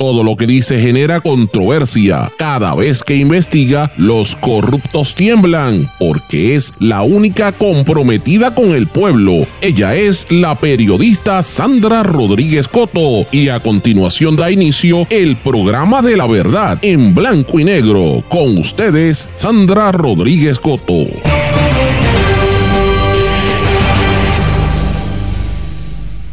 Todo lo que dice genera controversia. Cada vez que investiga, los corruptos tiemblan, porque es la única comprometida con el pueblo. Ella es la periodista Sandra Rodríguez Coto y a continuación da inicio el programa de la verdad en blanco y negro. Con ustedes, Sandra Rodríguez Coto.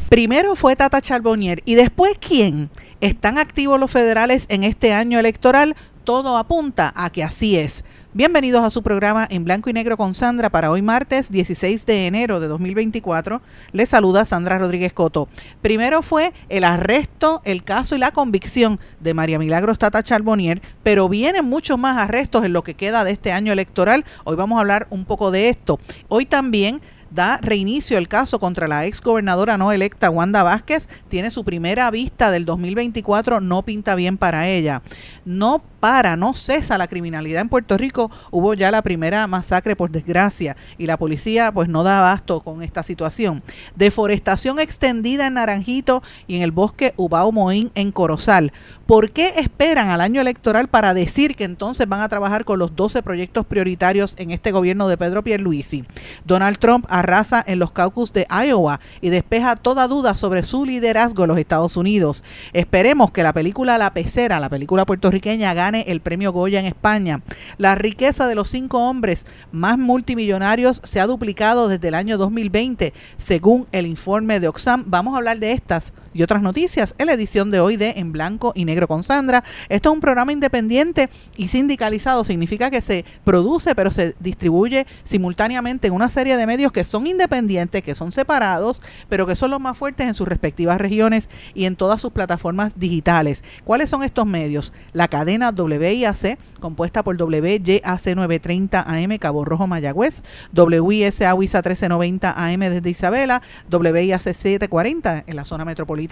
Primero fue Tata Charbonnier y después quién. ¿Están activos los federales en este año electoral? Todo apunta a que así es. Bienvenidos a su programa en blanco y negro con Sandra para hoy martes 16 de enero de 2024. Les saluda Sandra Rodríguez Coto. Primero fue el arresto, el caso y la convicción de María Milagros Tata Charbonnier, pero vienen muchos más arrestos en lo que queda de este año electoral. Hoy vamos a hablar un poco de esto. Hoy también da reinicio el caso contra la ex gobernadora no electa Wanda Vázquez. Tiene su primera vista del 2024, no pinta bien para ella. No para, no cesa la criminalidad en Puerto Rico. Hubo ya la primera masacre por desgracia y la policía pues no da abasto con esta situación. Deforestación extendida en Naranjito y en el bosque Ubao Moín en Corozal. ¿Por qué esperan al año electoral para decir que entonces van a trabajar con los 12 proyectos prioritarios en este gobierno de Pedro Pierluisi? Donald Trump arrasa en los caucus de Iowa y despeja toda duda sobre su liderazgo en los Estados Unidos. Esperemos que la película La Pecera, la película puertorriqueña, gane el premio Goya en España. La riqueza de los cinco hombres más multimillonarios se ha duplicado desde el año 2020, según el informe de Oxfam. Vamos a hablar de estas y otras noticias en la edición de hoy de En Blanco y Negro con Sandra. Esto es un programa independiente y sindicalizado. Significa que se produce pero se distribuye simultáneamente en una serie de medios que son independientes, que son separados, pero que son los más fuertes en sus respectivas regiones y en todas sus plataformas digitales. ¿Cuáles son estos medios? La cadena WIAC, compuesta por WYAC 930 AM Cabo Rojo Mayagüez, WISA WISA 1390 AM desde Isabela, WIAC 740 en la zona metropolitana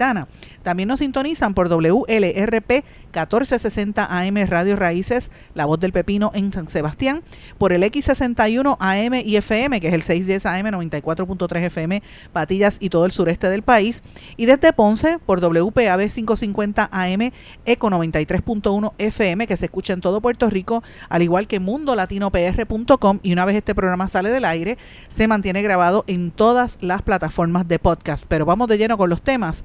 también nos sintonizan por WLRP 1460 AM Radio Raíces, La Voz del Pepino en San Sebastián, por el X61 AM y FM, que es el 610 AM 94.3 FM, Patillas y todo el sureste del país, y desde Ponce por WPAB 550 AM Eco 93.1 FM, que se escucha en todo Puerto Rico, al igual que mundolatinopr.com, y una vez este programa sale del aire, se mantiene grabado en todas las plataformas de podcast. Pero vamos de lleno con los temas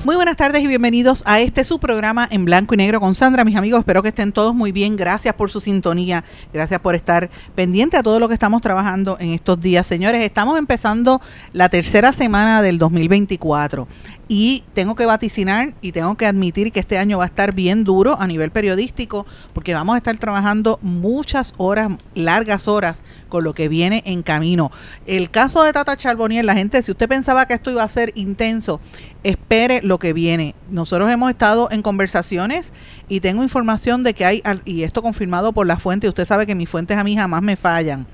Muy buenas tardes y bienvenidos a este su programa en blanco y negro con Sandra. Mis amigos, espero que estén todos muy bien. Gracias por su sintonía. Gracias por estar pendiente a todo lo que estamos trabajando en estos días. Señores, estamos empezando la tercera semana del 2024 y tengo que vaticinar y tengo que admitir que este año va a estar bien duro a nivel periodístico porque vamos a estar trabajando muchas horas, largas horas con lo que viene en camino. El caso de Tata Charbonnier, la gente, si usted pensaba que esto iba a ser intenso, espere lo que viene. Nosotros hemos estado en conversaciones y tengo información de que hay, y esto confirmado por la fuente, usted sabe que mis fuentes a mí jamás me fallan,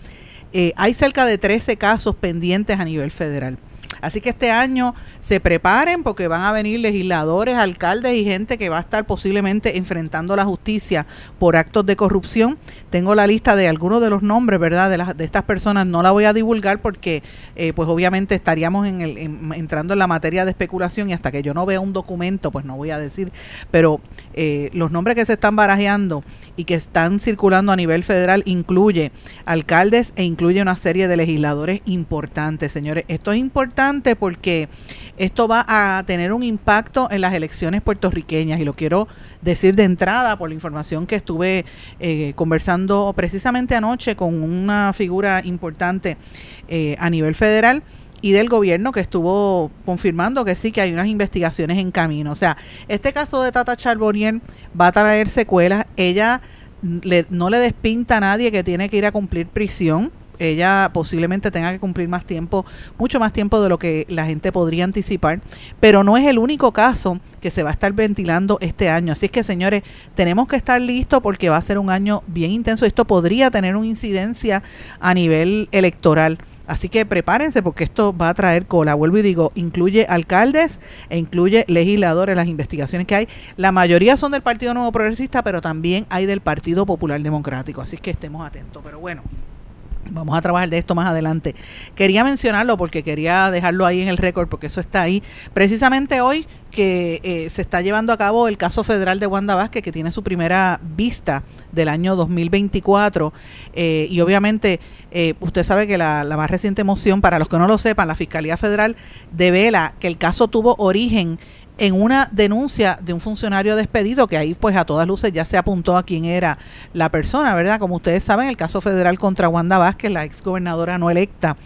eh, hay cerca de 13 casos pendientes a nivel federal. Así que este año se preparen porque van a venir legisladores, alcaldes y gente que va a estar posiblemente enfrentando la justicia por actos de corrupción. Tengo la lista de algunos de los nombres, ¿verdad? De, las, de estas personas. No la voy a divulgar porque, eh, pues obviamente estaríamos en el, entrando en la materia de especulación y hasta que yo no vea un documento, pues no voy a decir. Pero eh, los nombres que se están barajeando y que están circulando a nivel federal incluye alcaldes e incluye una serie de legisladores importantes, señores. Esto es importante porque esto va a tener un impacto en las elecciones puertorriqueñas y lo quiero decir de entrada por la información que estuve eh, conversando precisamente anoche con una figura importante eh, a nivel federal y del gobierno que estuvo confirmando que sí, que hay unas investigaciones en camino. O sea, este caso de Tata Charbonnier va a traer secuelas. Ella no le despinta a nadie que tiene que ir a cumplir prisión ella posiblemente tenga que cumplir más tiempo, mucho más tiempo de lo que la gente podría anticipar, pero no es el único caso que se va a estar ventilando este año. Así es que, señores, tenemos que estar listos porque va a ser un año bien intenso. Esto podría tener una incidencia a nivel electoral. Así que prepárense porque esto va a traer cola. Vuelvo y digo, incluye alcaldes e incluye legisladores, las investigaciones que hay. La mayoría son del Partido Nuevo Progresista, pero también hay del Partido Popular Democrático. Así que estemos atentos. Pero bueno, Vamos a trabajar de esto más adelante. Quería mencionarlo porque quería dejarlo ahí en el récord, porque eso está ahí. Precisamente hoy que eh, se está llevando a cabo el caso federal de Wanda Vázquez, que tiene su primera vista del año 2024. Eh, y obviamente, eh, usted sabe que la, la más reciente moción, para los que no lo sepan, la Fiscalía Federal devela que el caso tuvo origen en una denuncia de un funcionario despedido, que ahí pues a todas luces ya se apuntó a quién era la persona, ¿verdad? Como ustedes saben, el caso federal contra Wanda Vázquez, la exgobernadora no electa,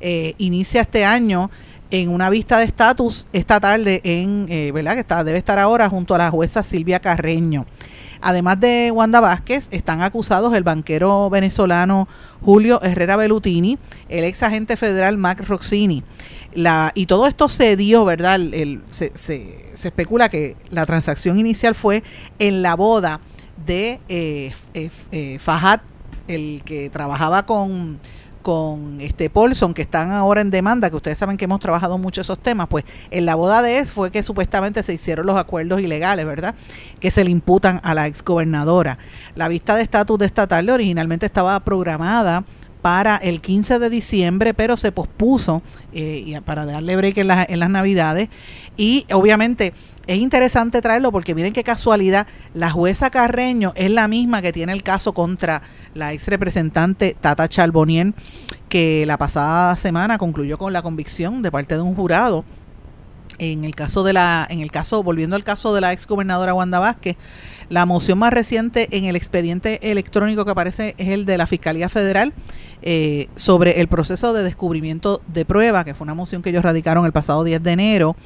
eh, inicia este año en una vista de estatus esta tarde en, eh, ¿verdad? Que está, debe estar ahora junto a la jueza Silvia Carreño. Además de Wanda Vázquez, están acusados el banquero venezolano Julio Herrera Belutini, el ex agente federal Mac Roxini. La, y todo esto se dio, ¿verdad? El, se, se, especula que la transacción inicial fue en la boda de eh, eh, Fajat, el que trabajaba con con este Paulson, que están ahora en demanda, que ustedes saben que hemos trabajado mucho esos temas, pues en la boda de él fue que supuestamente se hicieron los acuerdos ilegales, ¿verdad? Que se le imputan a la exgobernadora. La vista de estatus de esta tarde originalmente estaba programada para el 15 de diciembre, pero se pospuso eh, para darle break en, en las navidades. Y obviamente es interesante traerlo porque miren qué casualidad, la jueza Carreño es la misma que tiene el caso contra la ex representante Tata Charbonnier, que la pasada semana concluyó con la convicción de parte de un jurado en el caso de la en el caso volviendo al caso de la ex gobernadora Wanda Vázquez la moción más reciente en el expediente electrónico que aparece es el de la Fiscalía Federal eh, sobre el proceso de descubrimiento de prueba, que fue una moción que ellos radicaron el pasado 10 de enero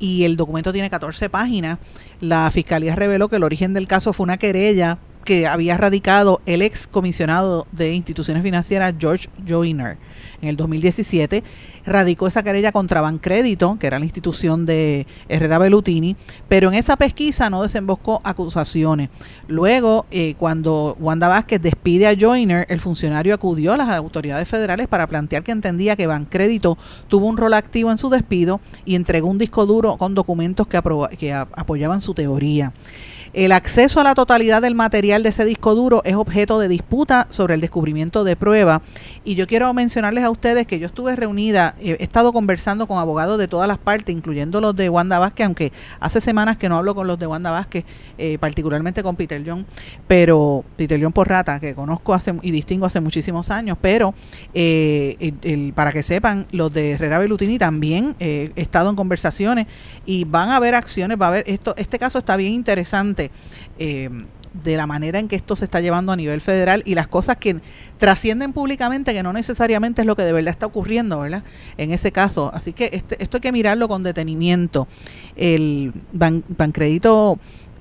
y el documento tiene 14 páginas. La Fiscalía reveló que el origen del caso fue una querella que había radicado el ex comisionado de instituciones financieras George Joyner en el 2017 radicó esa querella contra Bancrédito, que era la institución de Herrera Bellutini, pero en esa pesquisa no desembocó acusaciones. Luego, eh, cuando Wanda Vázquez despide a Joyner, el funcionario acudió a las autoridades federales para plantear que entendía que Bancrédito tuvo un rol activo en su despido y entregó un disco duro con documentos que, que apoyaban su teoría. El acceso a la totalidad del material de ese disco duro es objeto de disputa sobre el descubrimiento de prueba. Y yo quiero mencionarles a ustedes que yo estuve reunida, he estado conversando con abogados de todas las partes, incluyendo los de Wanda Vázquez, aunque hace semanas que no hablo con los de Wanda Vázquez, eh, particularmente con Peter John, pero Peter John Porrata, que conozco hace y distingo hace muchísimos años, pero eh, el, para que sepan, los de Herrera Belutini también eh, he estado en conversaciones y van a haber acciones, va a haber esto, este caso está bien interesante eh, de la manera en que esto se está llevando a nivel federal y las cosas que trascienden públicamente, que no necesariamente es lo que de verdad está ocurriendo, ¿verdad? En ese caso. Así que este, esto hay que mirarlo con detenimiento. El ban,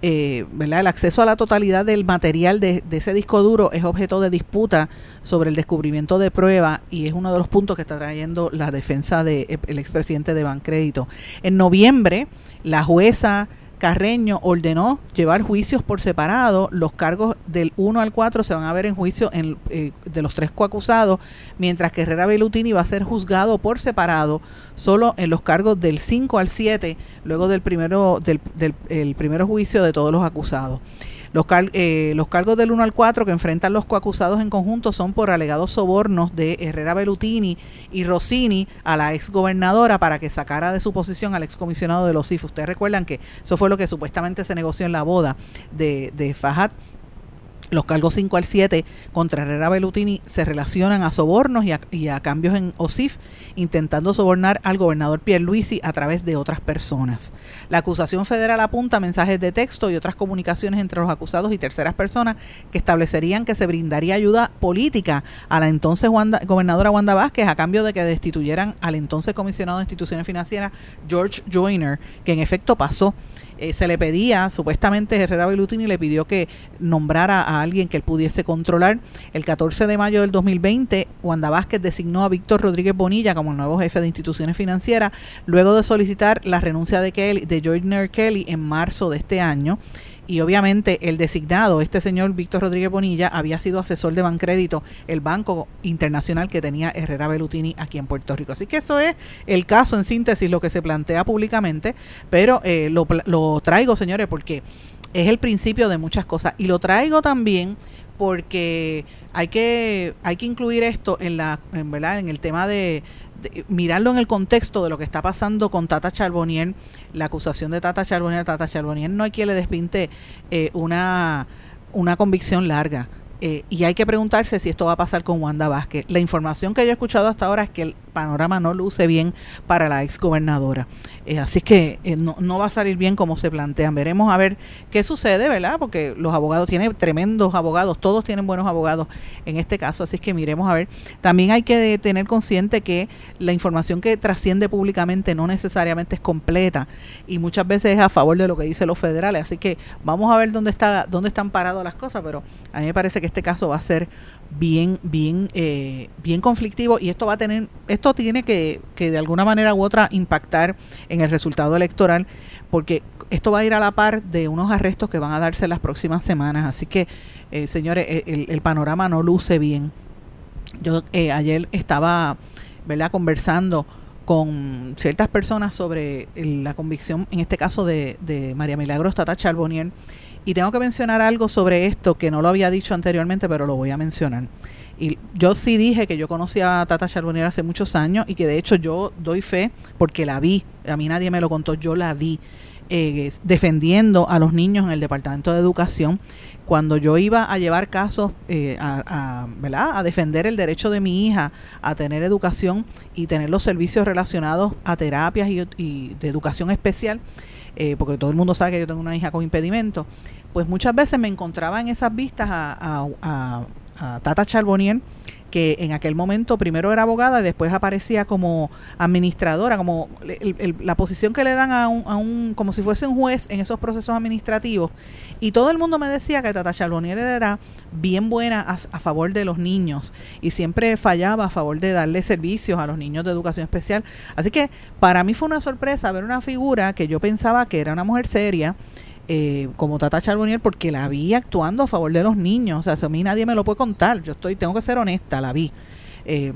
eh, ¿verdad? El acceso a la totalidad del material de, ese disco duro es objeto de disputa sobre el descubrimiento de prueba y es uno de los puntos que está trayendo la defensa del de, el expresidente de Bancrédito. En noviembre, la jueza Carreño ordenó llevar juicios por separado. Los cargos del 1 al 4 se van a ver en juicio en, eh, de los tres coacusados, mientras que Herrera Belutini va a ser juzgado por separado solo en los cargos del 5 al 7, luego del primero, del, del el primero juicio de todos los acusados. Los, car eh, los cargos del 1 al 4 que enfrentan los coacusados en conjunto son por alegados sobornos de Herrera Belutini y Rossini a la ex gobernadora para que sacara de su posición al ex comisionado de los CIF. Ustedes recuerdan que eso fue lo que supuestamente se negoció en la boda de, de Fajat los cargos 5 al 7 contra Herrera Bellutini se relacionan a sobornos y a, y a, cambios en OSIF, intentando sobornar al gobernador Pierluisi a través de otras personas. La acusación federal apunta mensajes de texto y otras comunicaciones entre los acusados y terceras personas que establecerían que se brindaría ayuda política a la entonces gobernadora Wanda Vázquez a cambio de que destituyeran al entonces comisionado de instituciones financieras George Joyner, que en efecto pasó eh, se le pedía, supuestamente Herrera Belutini le pidió que nombrara a alguien que él pudiese controlar. El 14 de mayo del 2020, Wanda Vázquez designó a Víctor Rodríguez Bonilla como el nuevo jefe de instituciones financieras, luego de solicitar la renuncia de, Kelly, de Joyner Kelly en marzo de este año y obviamente el designado, este señor Víctor Rodríguez Bonilla, había sido asesor de Bancrédito, el banco internacional que tenía Herrera Belutini aquí en Puerto Rico. Así que eso es el caso en síntesis, lo que se plantea públicamente, pero eh, lo, lo traigo, señores, porque es el principio de muchas cosas. Y lo traigo también porque hay que, hay que incluir esto en, la, en, ¿verdad? en el tema de, mirarlo en el contexto de lo que está pasando con Tata Charbonnier, la acusación de Tata Charbonnier. Tata Charbonnier no hay quien le despinte eh, una, una convicción larga. Eh, y hay que preguntarse si esto va a pasar con Wanda Vázquez. La información que yo he escuchado hasta ahora es que panorama no luce bien para la ex gobernadora. Eh, así que eh, no, no, va a salir bien como se plantean. Veremos a ver qué sucede, ¿verdad? Porque los abogados tienen tremendos abogados, todos tienen buenos abogados en este caso, así que miremos a ver. También hay que tener consciente que la información que trasciende públicamente no necesariamente es completa y muchas veces es a favor de lo que dicen los federales. Así que vamos a ver dónde, está, dónde están paradas las cosas, pero a mí me parece que este caso va a ser bien, bien, eh, bien conflictivo y esto va a tener, esto tiene que, que de alguna manera u otra impactar en el resultado electoral porque esto va a ir a la par de unos arrestos que van a darse las próximas semanas. Así que, eh, señores, e, el, el, panorama no luce bien. Yo eh, ayer estaba, ¿verdad?, conversando con ciertas personas sobre la convicción, en este caso de, de María Milagros Tata Charbonnier, y tengo que mencionar algo sobre esto que no lo había dicho anteriormente, pero lo voy a mencionar. Y yo sí dije que yo conocía a Tata Charbonnier hace muchos años y que de hecho yo doy fe porque la vi. A mí nadie me lo contó, yo la vi eh, defendiendo a los niños en el Departamento de Educación. Cuando yo iba a llevar casos eh, a, ¿verdad? a defender el derecho de mi hija a tener educación y tener los servicios relacionados a terapias y de educación especial, eh, porque todo el mundo sabe que yo tengo una hija con impedimento, pues muchas veces me encontraba en esas vistas a, a, Tata Charbonnier que en aquel momento primero era abogada y después aparecía como administradora, como la posición que le dan a un, a un, como si fuese un juez en esos procesos administrativos. Y todo el mundo me decía que Tata Charbonnier era bien buena a, a, favor de los niños y siempre fallaba a favor de darle servicios a los niños de educación especial. Así que para mí fue una sorpresa ver una figura que yo pensaba que era una mujer seria eh, como Tata Charbonnier porque la vi actuando a favor de los niños. O sea, a mí nadie me lo puede contar. Yo estoy, tengo que ser honesta, la vi. Eh,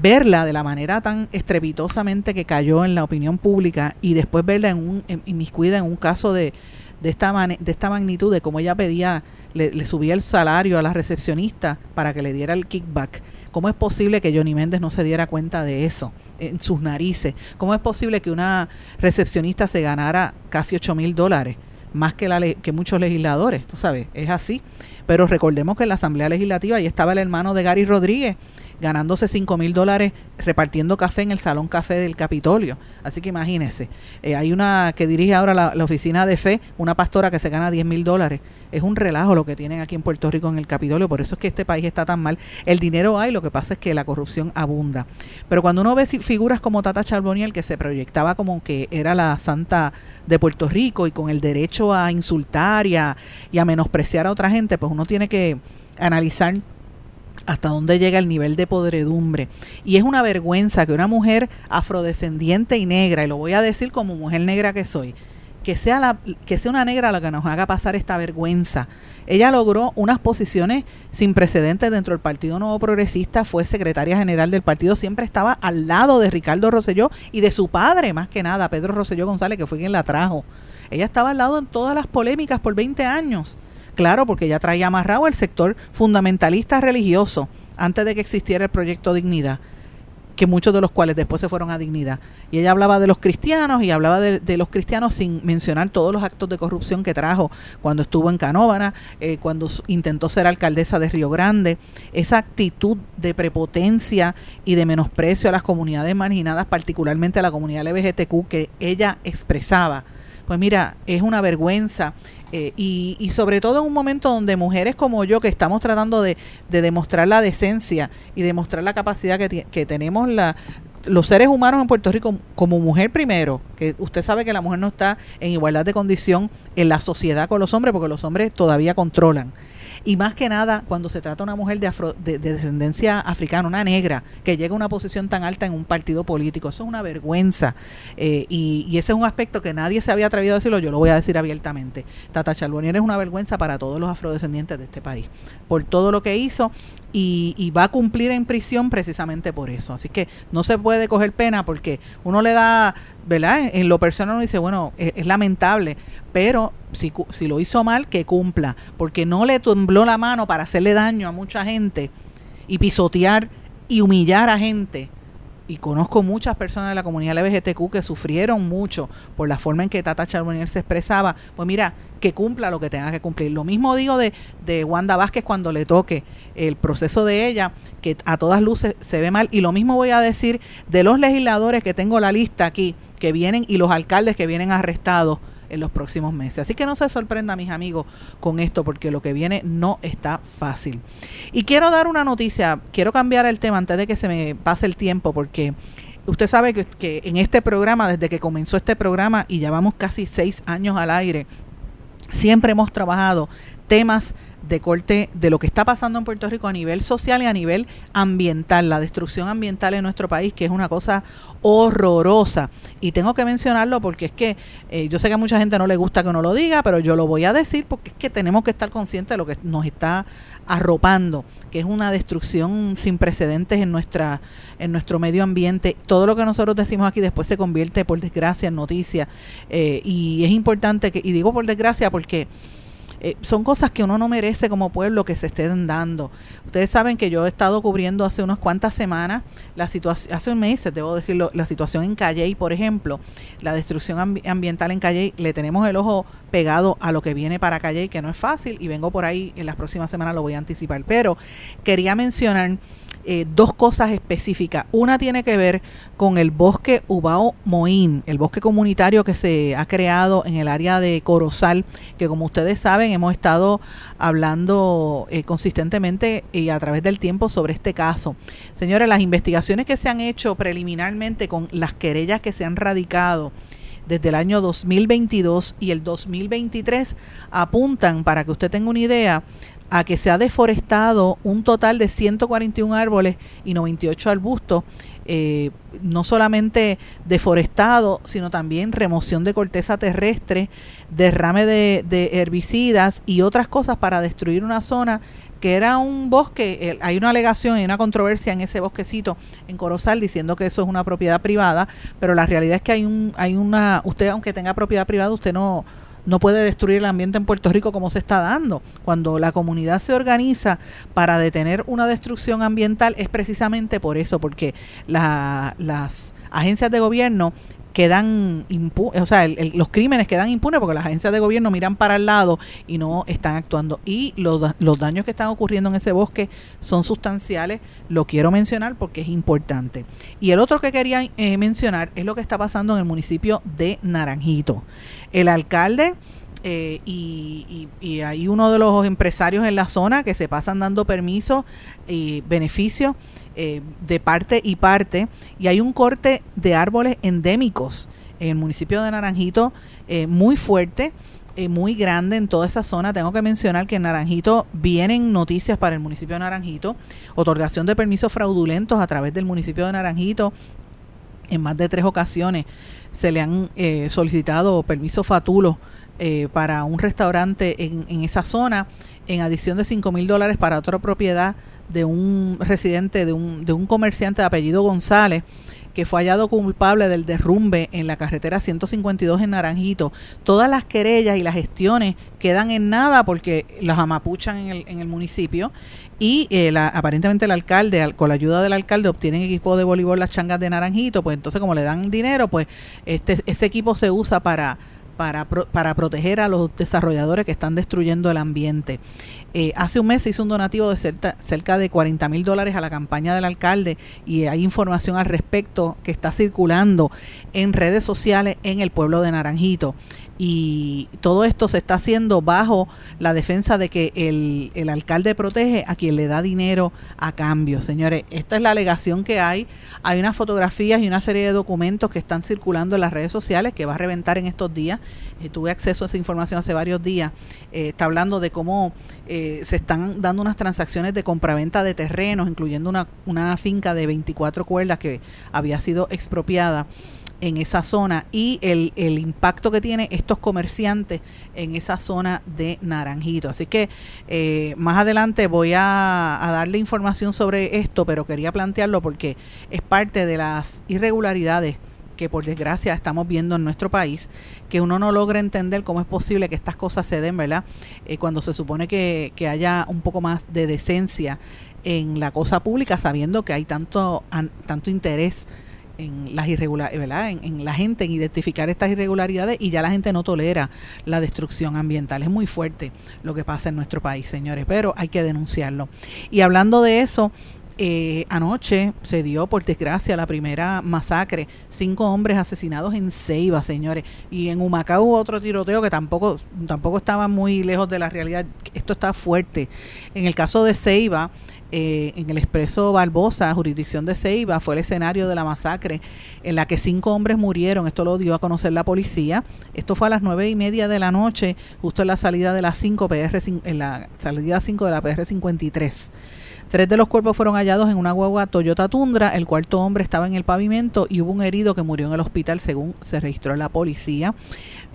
verla de la manera tan estrepitosamente que cayó en la opinión pública y después verla en un en, en un caso de, de esta de esta magnitud de cómo ella pedía le, le, subía el salario a la recepcionista para que le diera el kickback cómo es posible que Johnny Méndez no se diera cuenta de eso en sus narices cómo es posible que una recepcionista se ganara casi 8 mil dólares más que, la, que muchos legisladores, tú sabes, es así. Pero recordemos que en la Asamblea Legislativa ahí estaba el hermano de Gary Rodríguez ganándose 5 mil dólares repartiendo café en el Salón Café del Capitolio. Así que imagínense, eh, hay una que dirige ahora la, oficina de fe, una pastora que se gana 10 mil dólares es un relajo lo que tienen aquí en Puerto Rico en el Capitolio, por eso es que este país está tan mal. El dinero hay, lo que pasa es que la corrupción abunda. Pero cuando uno ve figuras como Tata Charboniel, que se proyectaba como que era la santa de Puerto Rico y con el derecho a insultar y a, y a menospreciar a otra gente, pues uno tiene que analizar hasta dónde llega el nivel de podredumbre. Y es una vergüenza que una mujer afrodescendiente y negra, y lo voy a decir como mujer negra que soy, que sea, la, que sea una negra la que nos haga pasar esta vergüenza. Ella logró unas posiciones sin precedentes dentro del Partido Nuevo Progresista, fue secretaria general del partido, siempre estaba al lado de Ricardo Rosselló y de su padre, más que nada, Pedro Rosselló González, que fue quien la trajo. Ella estaba al lado en todas las polémicas por 20 años. Claro, porque ella traía amarrado el sector fundamentalista religioso antes de que existiera el proyecto Dignidad que muchos de los cuales después se fueron a dignidad. Y ella hablaba de los cristianos y hablaba de, los cristianos sin mencionar todos los actos de corrupción que trajo cuando estuvo en Canóvana, eh, cuando intentó ser alcaldesa de Río Grande. Esa actitud de prepotencia y de menosprecio a las comunidades marginadas, particularmente a la comunidad LGBTQ que ella expresaba pues mira, es una vergüenza. Eh, y, y, sobre todo en un momento donde mujeres como yo que estamos tratando de, de demostrar la decencia y demostrar la capacidad que, que tenemos la, los seres humanos en Puerto Rico como mujer primero, que usted sabe que la mujer no está en igualdad de condición en la sociedad con los hombres porque los hombres todavía controlan y más que nada cuando se trata una mujer de, afro, de, de, descendencia africana, una negra, que llega a una posición tan alta en un partido político. Eso es una vergüenza eh, y, y, ese es un aspecto que nadie se había atrevido a decirlo, yo lo voy a decir abiertamente. Tata Charbonnier es una vergüenza para todos los afrodescendientes de este país, por todo lo que hizo y, va a cumplir en prisión precisamente por eso. Así que no se puede coger pena porque uno le da, ¿verdad? En, lo personal uno dice, bueno, es lamentable, pero si, si, lo hizo mal, que cumpla, porque no le tembló la mano para hacerle daño a mucha gente y pisotear y humillar a gente y conozco muchas personas de la comunidad LGBTQ que sufrieron mucho por la forma en que Tata Charbonnier se expresaba, pues mira, que cumpla lo que tenga que cumplir. Lo mismo digo de, de Wanda Vázquez cuando le toque el proceso de ella, que a todas luces se ve mal. Y lo mismo voy a decir de los legisladores que tengo la lista aquí, que vienen, y los alcaldes que vienen arrestados en los próximos meses. Así que no se sorprenda, mis amigos, con esto, porque lo que viene no está fácil. Y quiero dar una noticia, quiero cambiar el tema antes de que se me pase el tiempo, porque usted sabe que, que en este programa, desde que comenzó este programa, y ya vamos casi seis años al aire, siempre hemos trabajado temas de corte de lo que está pasando en Puerto Rico a nivel social y a nivel ambiental, la destrucción ambiental en nuestro país, que es una cosa horrorosa. Y tengo que mencionarlo porque es que eh, yo sé que a mucha gente no le gusta que uno lo diga, pero yo lo voy a decir porque es que tenemos que estar conscientes de lo que nos está arropando, que es una destrucción sin precedentes en nuestra en nuestro medio ambiente. Todo lo que nosotros decimos aquí después se convierte, por desgracia, en noticia. Eh, y es importante que, y digo por desgracia porque eh, son cosas que uno no merece como pueblo que se estén dando. Ustedes saben que yo he estado cubriendo hace unas cuantas semanas la situación, hace un mes, debo decirlo, la situación en Calley, por ejemplo, la destrucción ambiental en Calley, le tenemos el ojo pegado a lo que viene para Calley, que no es fácil, y vengo por ahí en las próximas semanas, lo voy a anticipar. Pero quería mencionar eh, dos cosas específicas. Una tiene que ver con el bosque Ubao Moín, el bosque comunitario que se ha creado en el área de Corozal, que como ustedes saben hemos estado hablando eh, consistentemente y a través del tiempo sobre este caso. Señores, las investigaciones que se han hecho preliminarmente con las querellas que se han radicado, desde el año 2022 y el 2023 apuntan, para que usted tenga una idea, a que se ha deforestado un total de 141 árboles y 98 arbustos, eh, no solamente deforestado, sino también remoción de corteza terrestre, derrame de, de herbicidas y otras cosas para destruir una zona que era un bosque, hay una alegación y una controversia en ese bosquecito en Corozal diciendo que eso es una propiedad privada, pero la realidad es que hay un hay una usted aunque tenga propiedad privada, usted no no puede destruir el ambiente en Puerto Rico como se está dando. Cuando la comunidad se organiza para detener una destrucción ambiental es precisamente por eso, porque las agencias de gobierno quedan impunes, o sea, los crímenes quedan impunes porque las agencias de gobierno miran para el lado y no están actuando. Y los, los daños que están ocurriendo en ese bosque son sustanciales, lo quiero mencionar porque es importante. Y el otro que quería eh, mencionar es lo que está pasando en el municipio de Naranjito el alcalde eh, y, hay uno de los empresarios en la zona que se pasan dando permisos y beneficios eh, de parte y parte y hay un corte de árboles endémicos en el municipio de Naranjito eh, muy fuerte muy grande en toda esa zona. Tengo que mencionar que en Naranjito vienen noticias para el municipio de Naranjito, otorgación de permisos fraudulentos a través del municipio de Naranjito en más de tres ocasiones se le han eh, solicitado permiso fatulo eh, para un restaurante en, en, esa zona, en adición de 5 mil dólares para otra propiedad de un residente, de un, de un comerciante de apellido González, que fue hallado culpable del derrumbe en la carretera 152 en Naranjito. Todas las querellas y las gestiones quedan en nada porque las amapuchan en el, en el municipio y eh, aparentemente el alcalde, con la ayuda del alcalde, obtienen equipo de voleibol las changas de Naranjito, pues entonces como le dan dinero, pues este ese equipo se usa para para, para proteger a los desarrolladores que están destruyendo el ambiente. Eh, hace un mes se hizo un donativo de cerca, de 40 mil dólares a la campaña del alcalde y hay información al respecto que está circulando en redes sociales en el pueblo de Naranjito y todo esto se está haciendo bajo la defensa de que el, el, alcalde protege a quien le da dinero a cambio. Señores, esta es la alegación que hay. Hay unas fotografías y una serie de documentos que están circulando en las redes sociales que va a reventar en estos días. Eh, tuve acceso a esa información hace varios días. Eh, está hablando de cómo eh, se están dando unas transacciones de compraventa de terrenos, incluyendo una, una finca de 24 cuerdas que había sido expropiada en esa zona y el, el, impacto que tiene estos comerciantes en esa zona de Naranjito. Así que eh, más adelante voy a, a, darle información sobre esto, pero quería plantearlo porque es parte de las irregularidades que por desgracia estamos viendo en nuestro país, que uno no logra entender cómo es posible que estas cosas se den, ¿verdad? Eh, cuando se supone que, que haya un poco más de decencia en la cosa pública, sabiendo que hay tanto, an, tanto interés en las irregularidades. En, en, la gente en identificar estas irregularidades y ya la gente no tolera la destrucción ambiental. Es muy fuerte lo que pasa en nuestro país, señores, pero hay que denunciarlo. Y hablando de eso, eh, anoche se dio, por desgracia, la primera masacre. Cinco hombres asesinados en Ceiba, señores. Y en Humacao hubo otro tiroteo que tampoco, tampoco estaba muy lejos de la realidad. Esto está fuerte. En el caso de Ceiba, eh, en el expreso Barbosa, jurisdicción de Ceiba, fue el escenario de la masacre en la que cinco hombres murieron. Esto lo dio a conocer la policía. Esto fue a las nueve y media de la noche, justo en la salida de la 5 PR, en la salida 5 de la PR 53. Tres de los cuerpos fueron hallados en una guagua Toyota Tundra, el cuarto hombre estaba en el pavimento y hubo un herido que murió en el hospital según se registró la policía.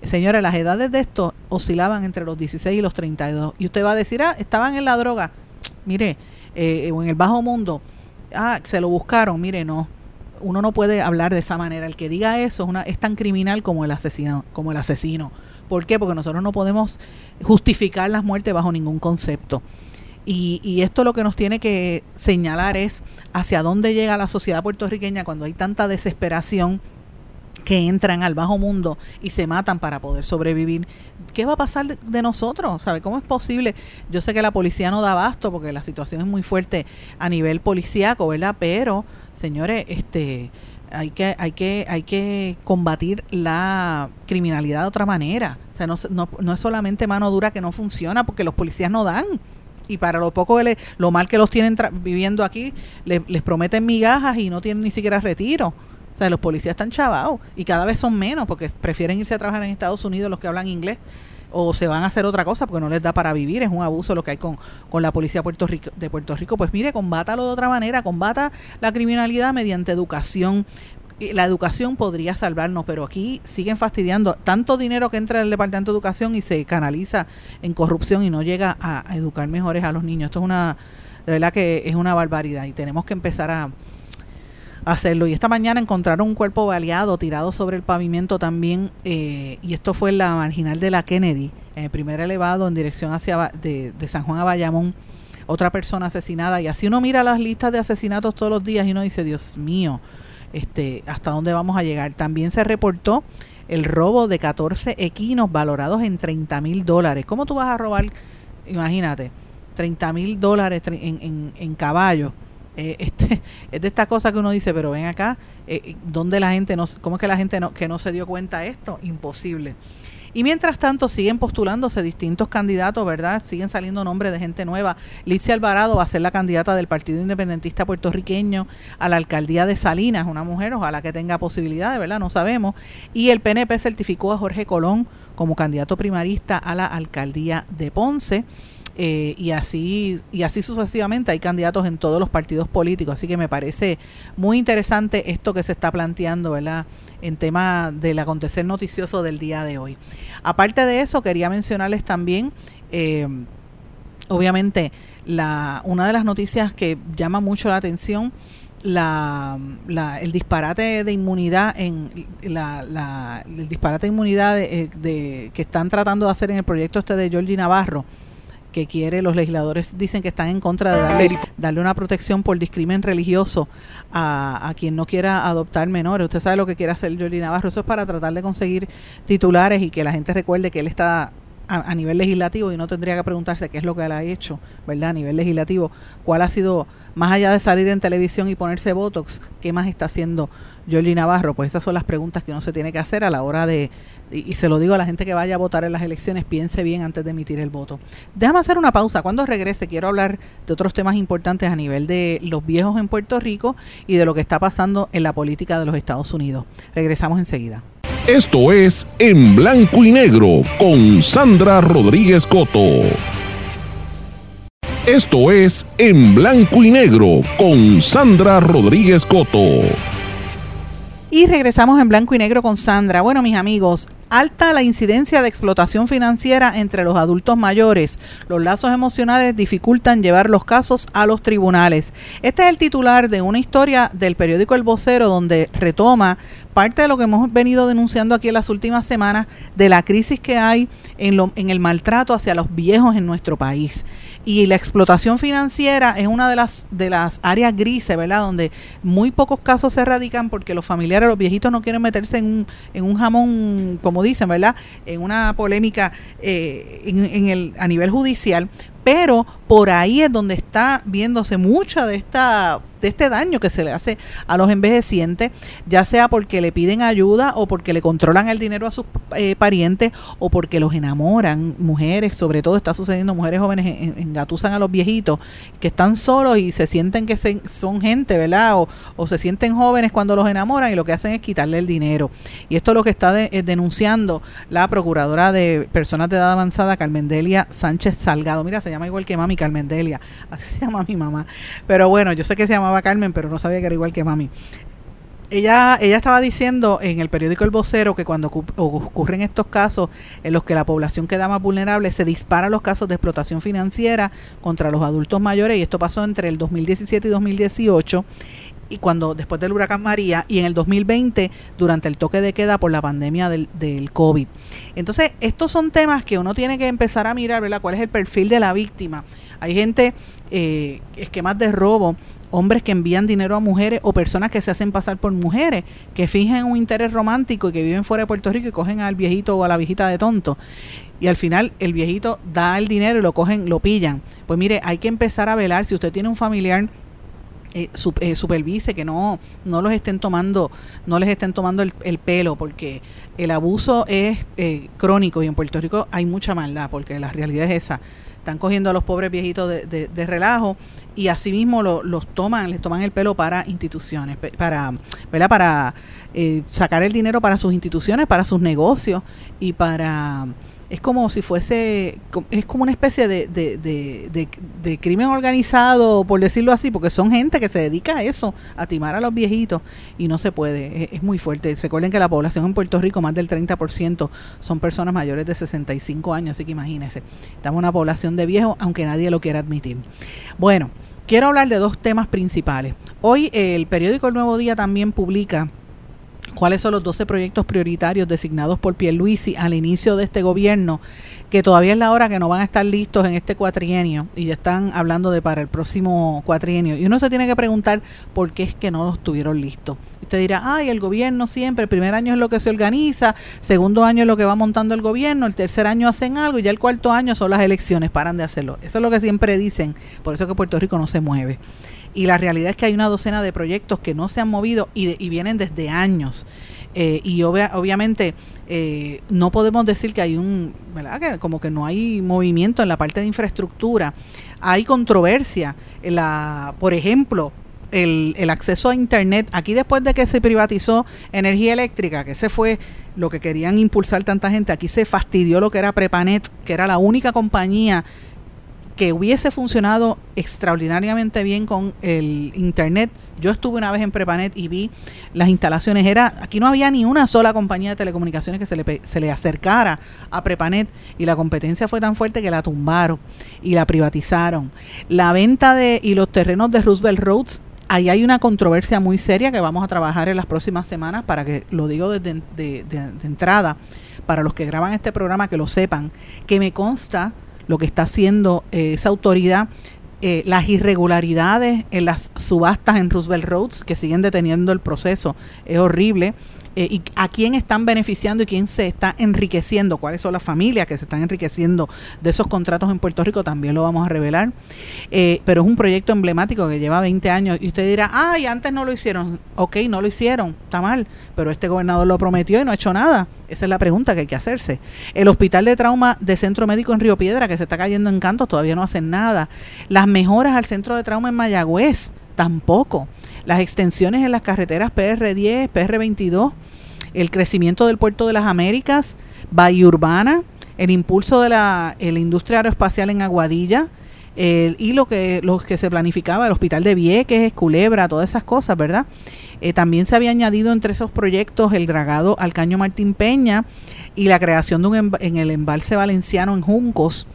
Señores, las edades de estos oscilaban entre los 16 y los 32. Y usted va a decir, ah, estaban en la droga. Mire, eh, o en el bajo mundo, ah, se lo buscaron, mire, no. Uno no puede hablar de esa manera. El que diga eso es, una, es tan criminal como el asesino, como el asesino. ¿Por qué? Porque nosotros no podemos justificar las muertes bajo ningún concepto. Y, y, esto lo que nos tiene que señalar es hacia dónde llega la sociedad puertorriqueña cuando hay tanta desesperación que entran al bajo mundo y se matan para poder sobrevivir. ¿Qué va a pasar de, nosotros? ¿Sabe cómo es posible? Yo sé que la policía no da abasto porque la situación es muy fuerte a nivel policíaco, ¿verdad? Pero, señores, este hay que hay que hay que combatir la criminalidad de otra manera. O sea, no, no, no es solamente mano dura que no funciona porque los policías no dan y para lo poco le, lo mal que los tienen viviendo aquí, le, les prometen migajas y no tienen ni siquiera retiro. O sea, los policías están chavados y cada vez son menos porque prefieren irse a trabajar en Estados Unidos los que hablan inglés o se van a hacer otra cosa porque no les da para vivir, es un abuso lo que hay con, con la policía Puerto Rico, de Puerto Rico. Pues mire, combátalo de otra manera, combata la criminalidad mediante educación, la educación podría salvarnos, pero aquí siguen fastidiando tanto dinero que entra en el Departamento de Educación y se canaliza en corrupción y no llega a, educar mejores a los niños. Esto es una, de verdad que es una barbaridad y tenemos que empezar a, hacerlo. Y esta mañana encontraron un cuerpo baleado tirado sobre el pavimento también, eh, y esto fue en la marginal de la Kennedy, en el primer elevado en dirección hacia de, de San Juan a Bayamón otra persona asesinada. Y así uno mira las listas de asesinatos todos los días y uno dice, Dios mío, este, hasta dónde vamos a llegar. También se reportó el robo de 14 equinos valorados en 30 mil dólares. ¿Cómo tú vas a robar, imagínate, 30 mil dólares en, en, en caballos? Eh, este, es de esta cosa que uno dice, pero ven acá, eh, ¿dónde la gente no, cómo es que la gente no, que no se dio cuenta de esto? Imposible. Y mientras tanto siguen postulándose distintos candidatos, ¿verdad? Siguen saliendo nombres de gente nueva. Licia Alvarado va a ser la candidata del Partido Independentista Puertorriqueño a la alcaldía de Salinas, una mujer, ojalá que tenga posibilidades, ¿verdad? No sabemos. Y el PNP certificó a Jorge Colón como candidato primarista a la alcaldía de Ponce. Eh, y así y así sucesivamente hay candidatos en todos los partidos políticos. Así que me parece muy interesante esto que se está planteando verdad en tema del acontecer noticioso del día de hoy. Aparte de eso quería mencionarles también eh, obviamente la una de las noticias que llama mucho la atención la, la, el disparate de inmunidad en la, la el disparate de inmunidad de, eh, de, que están tratando de hacer en el proyecto este de Georgie Navarro que quiere, los legisladores dicen que están en contra de darle, darle una protección por discrimen religioso a, a, quien no quiera adoptar menores. Usted sabe lo que quiere hacer Jordi Navarro, eso es para tratar de conseguir titulares y que la gente recuerde que él está a, a, nivel legislativo y no tendría que preguntarse qué es lo que él ha hecho, ¿verdad? A nivel legislativo, cuál ha sido, más allá de salir en televisión y ponerse Botox, ¿qué más está haciendo Jordi Navarro? Pues esas son las preguntas que uno se tiene que hacer a la hora de, y, y, se lo digo a la gente que vaya a votar en las elecciones, piense bien antes de emitir el voto. Déjame hacer una pausa. Cuando regrese quiero hablar de otros temas importantes a nivel de los viejos en Puerto Rico y de lo que está pasando en la política de los Estados Unidos. Regresamos enseguida. Esto es En Blanco y Negro con Sandra Rodríguez Coto. Esto es En Blanco y Negro con Sandra Rodríguez Coto. Y regresamos en blanco y negro con Sandra. Bueno, mis amigos, alta la incidencia de explotación financiera entre los adultos mayores. Los lazos emocionales dificultan llevar los casos a los tribunales. Este es el titular de una historia del periódico El Vocero donde retoma parte de lo que hemos venido denunciando aquí en las últimas semanas de la crisis que hay en, lo, en el maltrato hacia los viejos en nuestro país. Y la explotación financiera es una de las, de las áreas grises, ¿verdad? Donde muy pocos casos se radican porque los familiares, los viejitos no quieren meterse en un, en un jamón, como dicen, ¿verdad? En una polémica eh, en, en el, a nivel judicial, pero por ahí es donde está viéndose mucha de esta de este daño que se le hace a los envejecientes, ya sea porque le piden ayuda o porque le controlan el dinero a sus eh, parientes o porque los enamoran, mujeres, sobre todo está sucediendo, mujeres jóvenes engatusan a los viejitos que están solos y se sienten que son gente, ¿verdad? O, se sienten jóvenes cuando los enamoran y lo que hacen es quitarle el dinero. Y esto es lo que está eh, denunciando la procuradora de personas de edad avanzada, Carmendelia Sánchez Salgado. Mira, se llama igual que mami Carmendelia, así se llama mi mamá. Pero bueno, yo sé que se llama llamaba Carmen, pero no sabía que era igual que mami. Ella, ella estaba diciendo en el periódico El Vocero que cuando ocurren estos casos en los que la población queda más vulnerable, se disparan los casos de explotación financiera contra los adultos mayores, y esto pasó entre el 2017 y 2018 y cuando después del huracán María y en el 2020 durante el toque de queda por la pandemia del, COVID. Entonces, estos son temas que uno tiene que empezar a mirar, ¿verdad? ¿Cuál es el perfil de la víctima? Hay gente, eh, esquemas de robo hombres que envían dinero a mujeres o personas que se hacen pasar por mujeres, que fingen un interés romántico y que viven fuera de Puerto Rico y cogen al viejito o a la viejita de tonto. Y al final el viejito da el dinero y lo cogen, lo pillan. Pues mire, hay que empezar a velar si usted tiene un familiar eh, eh, supervise que no no los estén tomando no les estén tomando el, pelo porque el abuso es eh, crónico y en Puerto Rico hay mucha maldad porque la realidad es esa están cogiendo a los pobres viejitos de, de, relajo y asimismo lo, los toman, les toman el pelo para instituciones, para, ¿verdad? para eh, sacar el dinero para sus instituciones, para sus negocios y para es como si fuese, es como una especie de, de, de, crimen organizado, por decirlo así, porque son gente que se dedica a eso, a timar a los viejitos, y no se puede, es, muy fuerte. Recuerden que la población en Puerto Rico, más del 30% son personas mayores de 65 años, así que imagínense, estamos en una población de viejos, aunque nadie lo quiera admitir. Bueno, quiero hablar de dos temas principales. Hoy el periódico El Nuevo Día también publica cuáles son los 12 proyectos prioritarios designados por Pierluisi al inicio de este gobierno, que todavía es la hora que no van a estar listos en este cuatrienio y ya están hablando de para el próximo cuatrienio. Y uno se tiene que preguntar por qué es que no los tuvieron listos. Usted dirá, ay, el gobierno siempre, el primer año es lo que se organiza, segundo año es lo que va montando el gobierno, el tercer año hacen algo y ya el cuarto año son las elecciones, paran de hacerlo. Eso es lo que siempre dicen, por eso que Puerto Rico no se mueve y la realidad es que hay una docena de proyectos que no se han movido y, y vienen desde años. Eh, y obviamente eh, no podemos decir que hay un, ¿verdad? Que como que no hay movimiento en la parte de infraestructura. Hay controversia. La, por ejemplo, el, el, acceso a Internet. Aquí después de que se privatizó energía eléctrica, que ese fue lo que querían impulsar tanta gente, aquí se fastidió lo que era Prepanet, que era la única compañía que hubiese funcionado extraordinariamente bien con el internet. Yo estuve una vez en Prepanet y vi las instalaciones. Era aquí no había ni una sola compañía de telecomunicaciones que se le, se le acercara a Prepanet y la competencia fue tan fuerte que la tumbaron y la privatizaron. La venta de y los terrenos de Roosevelt Roads ahí hay una controversia muy seria que vamos a trabajar en las próximas semanas para que lo digo desde de, de entrada para los que graban este programa que lo sepan que me consta lo que está haciendo eh, esa autoridad, eh, las irregularidades en las subastas en Roosevelt Roads, que siguen deteniendo el proceso, es horrible. Eh, y a quién están beneficiando y quién se está enriqueciendo, cuáles son las familias que se están enriqueciendo de esos contratos en Puerto Rico, también lo vamos a revelar. Eh, pero es un proyecto emblemático que lleva 20 años y usted dirá, ay, antes no lo hicieron. Ok, no lo hicieron, está mal, pero este gobernador lo prometió y no ha hecho nada. Esa es la pregunta que hay que hacerse. El hospital de trauma de Centro Médico en Río Piedra, que se está cayendo en cantos, todavía no hacen nada. Las mejoras al centro de trauma en Mayagüez, tampoco. Las extensiones en las carreteras PR10, PR22, el crecimiento del puerto de las Américas, Bahía Urbana, el impulso de la, industria aeroespacial en Aguadilla, y lo que, lo que se planificaba, el hospital de Vieques, Culebra, todas esas cosas, ¿verdad? Eh, también se había añadido entre esos proyectos el dragado al caño Martín Peña y la creación de un en el embalse valenciano en Juncos.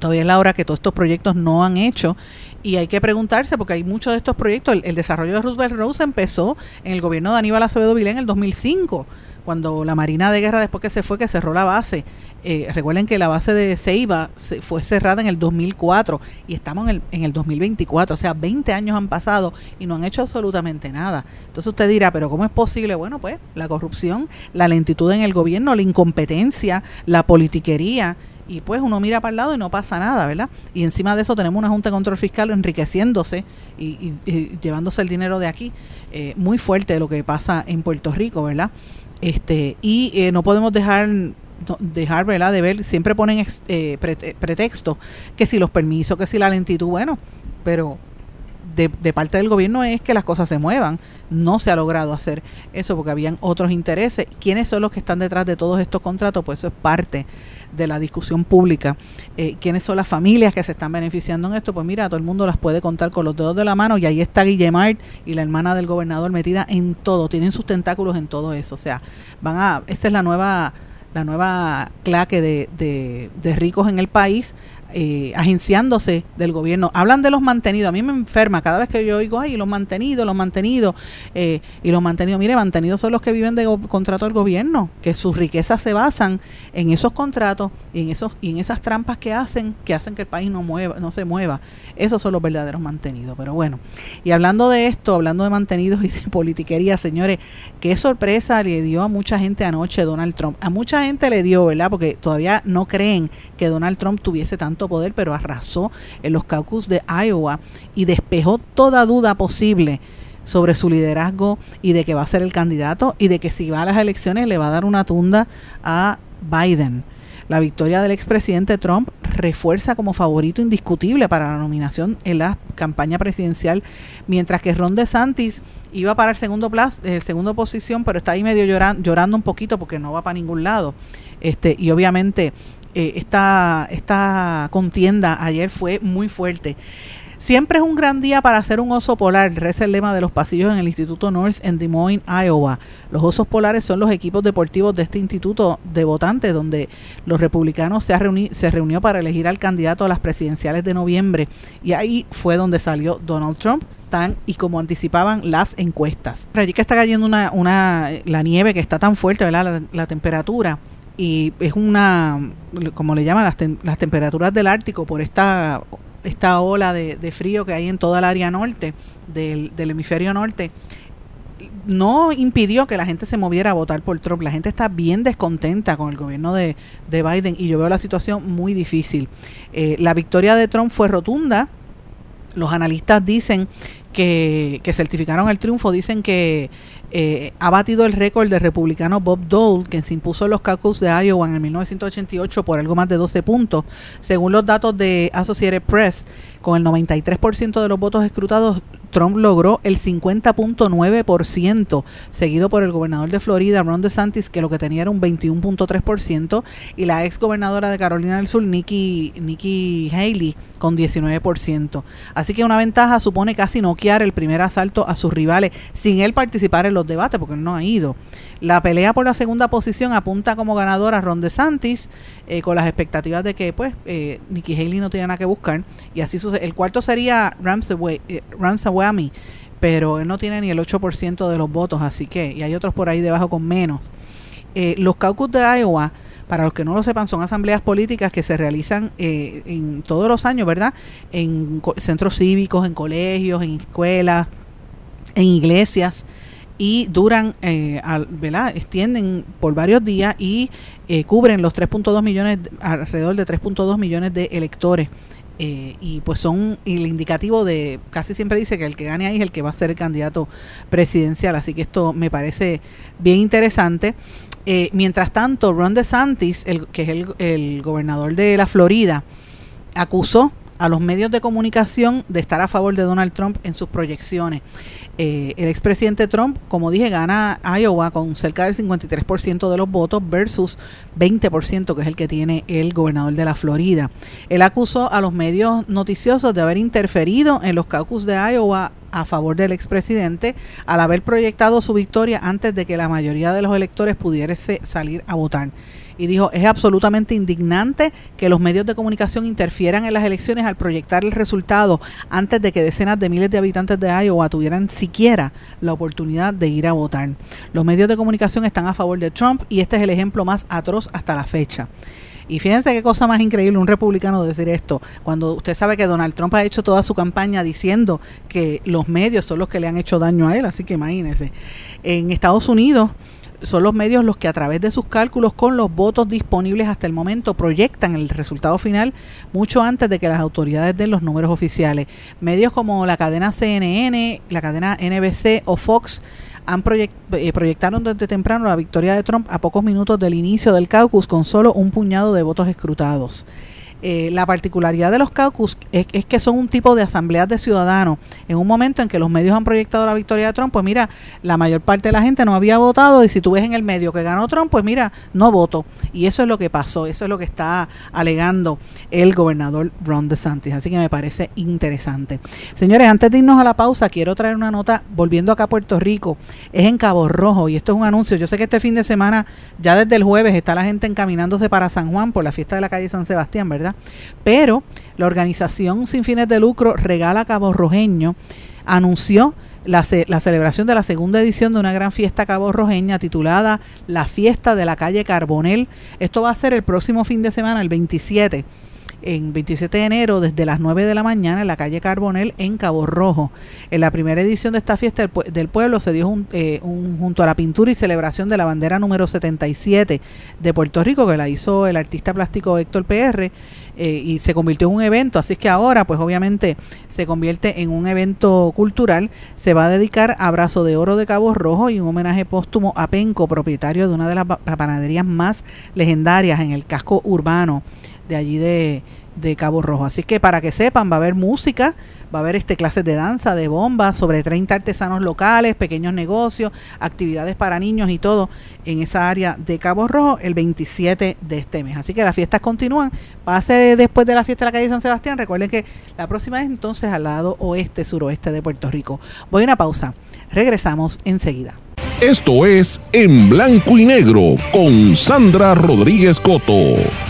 Todavía es la hora que todos estos proyectos no han hecho y hay que preguntarse porque hay muchos de estos proyectos. El, desarrollo de Roosevelt Rose empezó en el gobierno de Aníbal Acevedo Vilén en el 2005 cuando la Marina de Guerra, después que se fue, que cerró la base. Eh, recuerden que la base de Ceiba se, fue cerrada en el 2004 y estamos en el, en el 2024, o sea, 20 años han pasado y no han hecho absolutamente nada. Entonces usted dirá, pero ¿cómo es posible? Bueno, pues la corrupción, la lentitud en el gobierno, la incompetencia, la politiquería y pues uno mira para el lado y no pasa nada, ¿verdad? Y encima de eso tenemos una Junta de Control Fiscal enriqueciéndose y, llevándose el dinero de aquí, eh, muy fuerte lo que pasa en Puerto Rico, ¿verdad? Este, y eh, no podemos dejar dejar ¿verdad? de ver, siempre ponen eh, pretextos, que si los permisos, que si la lentitud, bueno, pero de, parte del gobierno es que las cosas se muevan. No se ha logrado hacer eso porque habían otros intereses. ¿Quiénes son los que están detrás de todos estos contratos? Pues eso es parte de la discusión pública. Eh, ¿Quiénes son las familias que se están beneficiando en esto? Pues mira, todo el mundo las puede contar con los dedos de la mano y ahí está Guillemart y la hermana del gobernador metida en todo, tienen sus tentáculos en todo eso. O sea, van a, esta es la nueva la nueva claque de, de ricos en el país eh, agenciándose del gobierno. Hablan de los mantenidos. A mí me enferma cada vez que yo oigo, ay, los mantenidos, los mantenidos. Eh, y los mantenidos, mire, mantenidos son los que viven de contrato del gobierno, que sus riquezas se basan en esos contratos y en, esos, y en esas trampas que hacen, que hacen que el país no, mueva, no se mueva. Esos son los verdaderos mantenidos. Pero bueno, y hablando de esto, hablando de mantenidos y de politiquería, señores, qué sorpresa le dio a mucha gente anoche Donald Trump. A mucha gente le dio, ¿verdad? Porque todavía no creen que Donald Trump tuviese tanto poder, pero arrasó en los caucus de Iowa y despejó toda duda posible sobre su liderazgo y de que va a ser el candidato y de que si va a las elecciones le va a dar una tunda a Biden. La victoria del expresidente Trump refuerza como favorito indiscutible para la nominación en la campaña presidencial, mientras que Ron DeSantis iba para el segundo plazo, el segundo posición, pero está ahí medio llorando, llorando un poquito porque no va para ningún lado. Este, y obviamente eh, esta, contienda ayer fue muy fuerte. Siempre es un gran día para hacer un oso polar, reza el lema de los pasillos en el Instituto North en Des Moines, Iowa. Los osos polares son los equipos deportivos de este instituto de votantes, donde los republicanos se, reuni se reunió para elegir al candidato a las presidenciales de noviembre. Y ahí fue donde salió Donald Trump, tan y como anticipaban las encuestas. Allí que está cayendo una, una, la nieve que está tan fuerte, la temperatura y es una, como le llaman, las, las temperaturas del Ártico por esta, esta ola de, frío que hay en toda el área norte del, hemisferio norte, no impidió que la gente se moviera a votar por Trump. La gente está bien descontenta con el gobierno de, Biden y yo veo la situación muy difícil. Eh, la victoria de Trump fue rotunda. Los analistas dicen que, que certificaron el triunfo, dicen que eh, ha batido el récord del republicano Bob Dole, que se impuso en los caucus de Iowa en 1988 por algo más de 12 puntos. Según los datos de Associated Press, con el 93% de los votos escrutados, Trump logró el 50.9%, seguido por el gobernador de Florida, Ron DeSantis, que lo que tenía era un 21.3%, y la ex gobernadora de Carolina del Sur, Nikki, Nikki Haley, con 19%. Así que una ventaja supone casi noquear el primer asalto a sus rivales sin él participar en los debates, porque no ha ido. La pelea por la segunda posición apunta como ganadora a Ron DeSantis, eh, con las expectativas de que pues eh, Nikki Haley no tiene nada que buscar, y así sucede. El cuarto sería Ramsey, eh, pero él no tiene ni el 8% de los votos, así que, y hay otros por ahí debajo con menos. Eh, los caucus de Iowa, para los que no lo sepan, son asambleas políticas que se realizan eh, en todos los años, ¿verdad? En centros cívicos, en colegios, en escuelas, en iglesias y duran, eh, ¿verdad? Extienden por varios días y eh, cubren los 3.2 millones, alrededor de 3.2 millones de electores eh, y pues son el indicativo de, casi siempre dice que el que gane ahí es el que va a ser el candidato presidencial, así que esto me parece bien interesante. Eh, mientras tanto, Ron DeSantis, el, que es el, gobernador de la Florida, acusó a los medios de comunicación de estar a favor de Donald Trump en sus proyecciones. Eh, el expresidente Trump, como dije, gana Iowa con cerca del 53% de los votos versus 20% que es el que tiene el gobernador de la Florida. Él acusó a los medios noticiosos de haber interferido en los caucus de Iowa a favor del expresidente al haber proyectado su victoria antes de que la mayoría de los electores pudiese salir a votar y dijo, es absolutamente indignante que los medios de comunicación interfieran en las elecciones al proyectar el resultado antes de que decenas de miles de habitantes de Iowa tuvieran siquiera la oportunidad de ir a votar. Los medios de comunicación están a favor de Trump y este es el ejemplo más atroz hasta la fecha. Y fíjense qué cosa más increíble un republicano decir esto, cuando usted sabe que Donald Trump ha hecho toda su campaña diciendo que los medios son los que le han hecho daño a él, así que imagínense. En Estados Unidos, son los medios los que a través de sus cálculos con los votos disponibles hasta el momento proyectan el resultado final mucho antes de que las autoridades den los números oficiales. Medios como la cadena CNN, la cadena NBC o Fox han eh, proyectaron desde temprano la victoria de Trump a pocos minutos del inicio del caucus con solo un puñado de votos escrutados. Eh, la particularidad de los caucus es, que son un tipo de asambleas de ciudadanos. En un momento en que los medios han proyectado la victoria de Trump, pues mira, la mayor parte de la gente no había votado y si tú ves en el medio que ganó Trump, pues mira, no voto. Y eso es lo que pasó, eso es lo que está alegando el gobernador Ron DeSantis. Así que me parece interesante. Señores, antes de irnos a la pausa, quiero traer una nota, volviendo acá a Puerto Rico, es en Cabo Rojo y esto es un anuncio. Yo sé que este fin de semana, ya desde el jueves, está la gente encaminándose para San Juan por la fiesta de la calle San Sebastián, ¿verdad? Pero la organización sin fines de lucro Regala Cabo Rojeño anunció la, la, celebración de la segunda edición de una gran fiesta cabo rojeña titulada La Fiesta de la Calle Carbonel. Esto va a ser el próximo fin de semana, el 27 en 27 de enero desde las 9 de la mañana en la calle Carbonel en Cabo Rojo. En la primera edición de esta fiesta del, pueblo se dio eh, un, junto a la pintura y celebración de la bandera número 77 de Puerto Rico que la hizo el artista plástico Héctor PR eh, y se convirtió en un evento, así que ahora pues obviamente se convierte en un evento cultural, se va a dedicar a Abrazo de Oro de Cabo Rojo y un homenaje póstumo a Penco, propietario de una de las panaderías más legendarias en el casco urbano de allí de, Cabo Rojo. Así que para que sepan, va a haber música, va a haber este clases de danza, de bombas, sobre 30 artesanos locales, pequeños negocios, actividades para niños y todo en esa área de Cabo Rojo el 27 de este mes. Así que las fiestas continúan. Pase después de la fiesta de la calle San Sebastián. Recuerden que la próxima es entonces al lado oeste, suroeste de Puerto Rico. Voy a una pausa. Regresamos enseguida. Esto es En Blanco y Negro con Sandra Rodríguez Coto.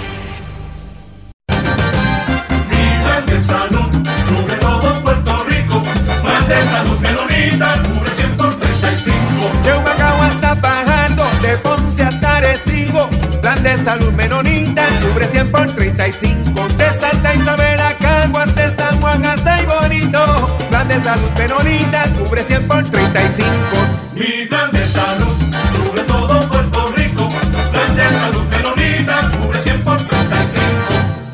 Salud menonita, cubre 100 por 35. De Santa Isabel Caguas, de San Juan hasta y bonito. Plan de salud menonita, cubre 100 por 35. Mi plan de salud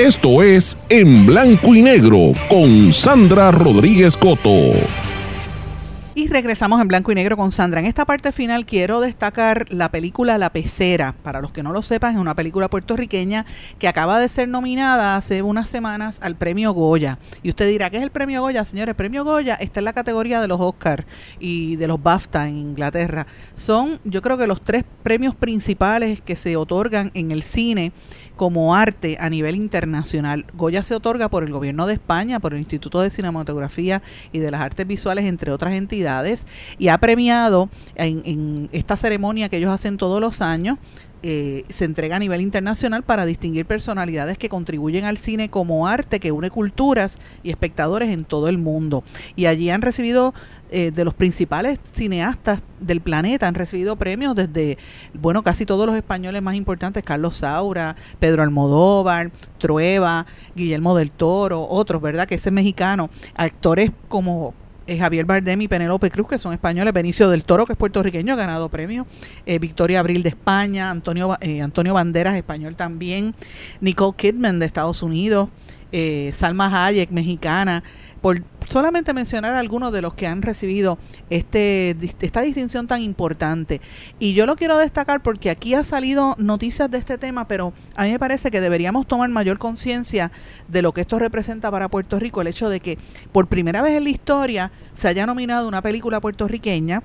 Esto es En Blanco y Negro con Sandra Rodríguez Coto. Y regresamos en blanco y negro con Sandra. En esta parte final quiero destacar la película La Pecera. Para los que no lo sepan, es una película puertorriqueña que acaba de ser nominada hace unas semanas al premio Goya. Y usted dirá, ¿qué es el premio Goya? Señores, el premio Goya está en la categoría de los Oscar y de los BAFTA en Inglaterra. Son, yo creo que los tres premios principales que se otorgan en el cine como arte a nivel internacional. Goya se otorga por el gobierno de España, por el Instituto de Cinematografía y de las Artes Visuales, entre otras entidades, y ha premiado en, en esta ceremonia que ellos hacen todos los años eh, se entrega a nivel internacional para distinguir personalidades que contribuyen al cine como arte que une culturas y espectadores en todo el mundo. Y allí han recibido eh, de los principales cineastas del planeta, han recibido premios desde, bueno, casi todos los españoles más importantes, Carlos Saura, Pedro Almodóvar, Trueba, Guillermo del Toro, otros, ¿verdad? Que ese es mexicano, actores como Javier Bardem y Penélope Cruz, que son españoles, Benicio del Toro, que es puertorriqueño, ha ganado premios, eh, Victoria Abril de España, Antonio, eh, Antonio Banderas, español también, Nicole Kidman de Estados Unidos, Salma Hayek, mexicana, por solamente mencionar algunos de los que han recibido este esta distinción tan importante. Y yo lo quiero destacar porque aquí ha salido noticias de este tema, pero a mí me parece que deberíamos tomar mayor conciencia de lo que esto representa para Puerto Rico, el hecho de que por primera vez en la historia se haya nominado una película puertorriqueña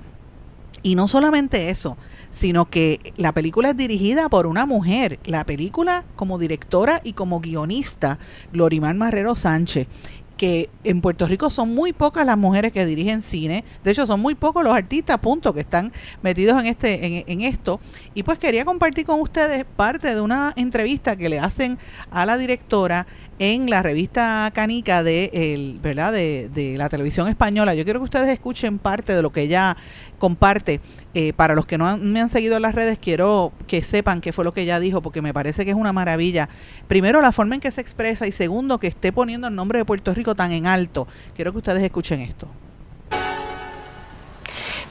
y no solamente eso, sino que la película es dirigida por una mujer. La película como directora y como guionista, Glorimar Marrero Sánchez que en Puerto Rico son muy pocas las mujeres que dirigen cine, de hecho son muy pocos los artistas, punto, que están metidos en este, en, en, esto. Y pues quería compartir con ustedes parte de una entrevista que le hacen a la directora en la revista Canica de el, ¿verdad? De, de, la televisión española. Yo quiero que ustedes escuchen parte de lo que ella comparte. Eh, para los que no han, me han seguido en las redes, quiero que sepan qué fue lo que ella dijo, porque me parece que es una maravilla. Primero, la forma en que se expresa y segundo, que esté poniendo el nombre de Puerto Rico tan en alto. Quiero que ustedes escuchen esto.